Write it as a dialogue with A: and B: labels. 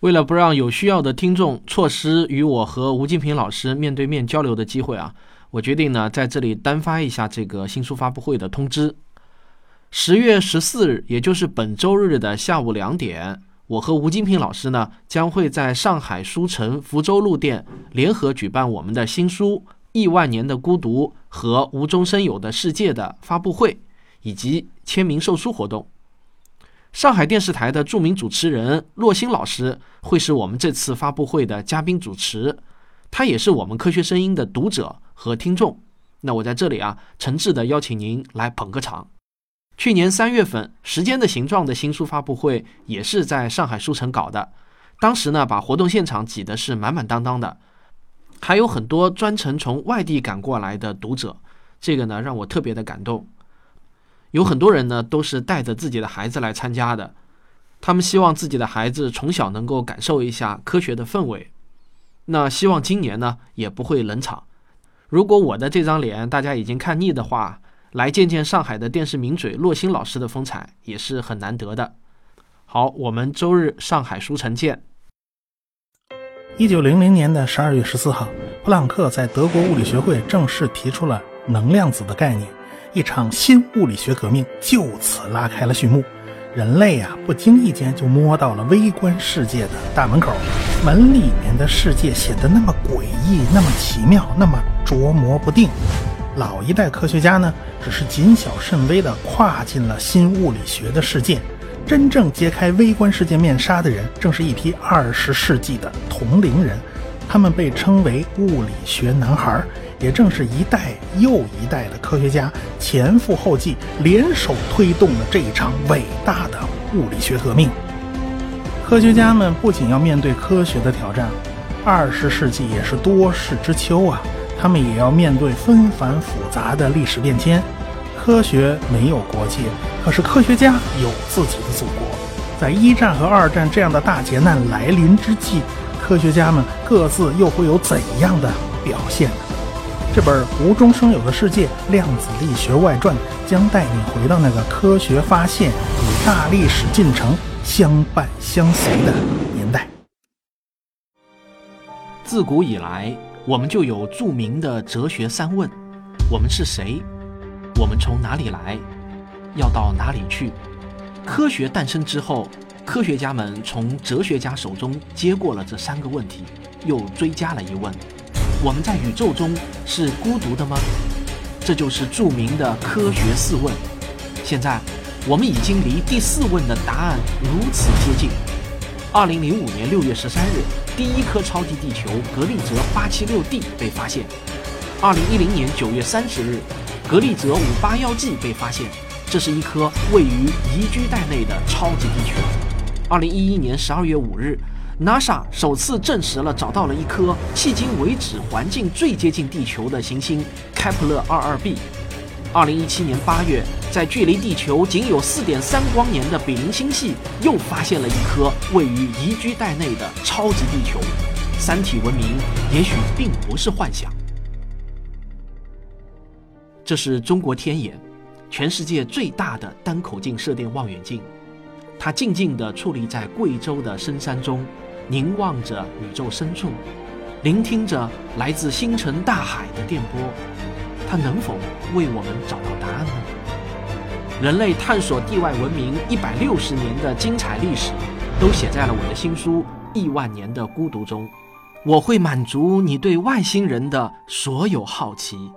A: 为了不让有需要的听众错失与我和吴金平老师面对面交流的机会啊，我决定呢在这里单发一下这个新书发布会的通知。十月十四日，也就是本周日的下午两点，我和吴金平老师呢将会在上海书城福州路店联合举办我们的新书《亿万年的孤独》和《无中生有的世界》的发布会以及签名售书活动。上海电视台的著名主持人骆欣老师会是我们这次发布会的嘉宾主持，他也是我们科学声音的读者和听众。那我在这里啊，诚挚的邀请您来捧个场。去年三月份，《时间的形状》的新书发布会也是在上海书城搞的，当时呢，把活动现场挤得是满满当当的，还有很多专程从外地赶过来的读者，这个呢让我特别的感动。有很多人呢，都是带着自己的孩子来参加的，他们希望自己的孩子从小能够感受一下科学的氛围。那希望今年呢，也不会冷场。如果我的这张脸大家已经看腻的话，来见见上海的电视名嘴骆欣老师的风采也是很难得的。好，我们周日上海书城见。
B: 一九零零年的十二月十四号，普朗克在德国物理学会正式提出了能量子的概念。一场新物理学革命就此拉开了序幕，人类呀不经意间就摸到了微观世界的大门口，门里面的世界显得那么诡异，那么奇妙，那么捉摸不定。老一代科学家呢，只是谨小慎微地跨进了新物理学的世界，真正揭开微观世界面纱的人，正是一批二十世纪的同龄人，他们被称为物理学男孩。也正是一代又一代的科学家前赴后继，联手推动了这一场伟大的物理学革命。科学家们不仅要面对科学的挑战，二十世纪也是多事之秋啊，他们也要面对纷繁复杂的历史变迁。科学没有国界，可是科学家有自己的祖国。在一战和二战这样的大劫难来临之际，科学家们各自又会有怎样的表现呢？这本《无中生有的世界：量子力学外传》将带你回到那个科学发现与大历史进程相伴相随的年代。
A: 自古以来，我们就有著名的哲学三问：我们是谁？我们从哪里来？要到哪里去？科学诞生之后，科学家们从哲学家手中接过了这三个问题，又追加了一问。我们在宇宙中是孤独的吗？这就是著名的科学四问。现在，我们已经离第四问的答案如此接近。二零零五年六月十三日，第一颗超级地球格利泽八七六 d 被发现。二零一零年九月三十日，格利泽五八幺 g 被发现，这是一颗位于宜居带内的超级地球。二零一一年十二月五日。NASA 首次证实了找到了一颗迄今为止环境最接近地球的行星开普勒 22b。二零一七年八月，在距离地球仅有四点三光年的比邻星系又发现了一颗位于宜居带内的超级地球。三体文明也许并不是幻想。这是中国天眼，全世界最大的单口径射电望远镜，它静静地矗立在贵州的深山中。凝望着宇宙深处，聆听着来自星辰大海的电波，它能否为我们找到答案呢？人类探索地外文明一百六十年的精彩历史，都写在了我的新书《亿万年的孤独》中。我会满足你对外星人的所有好奇。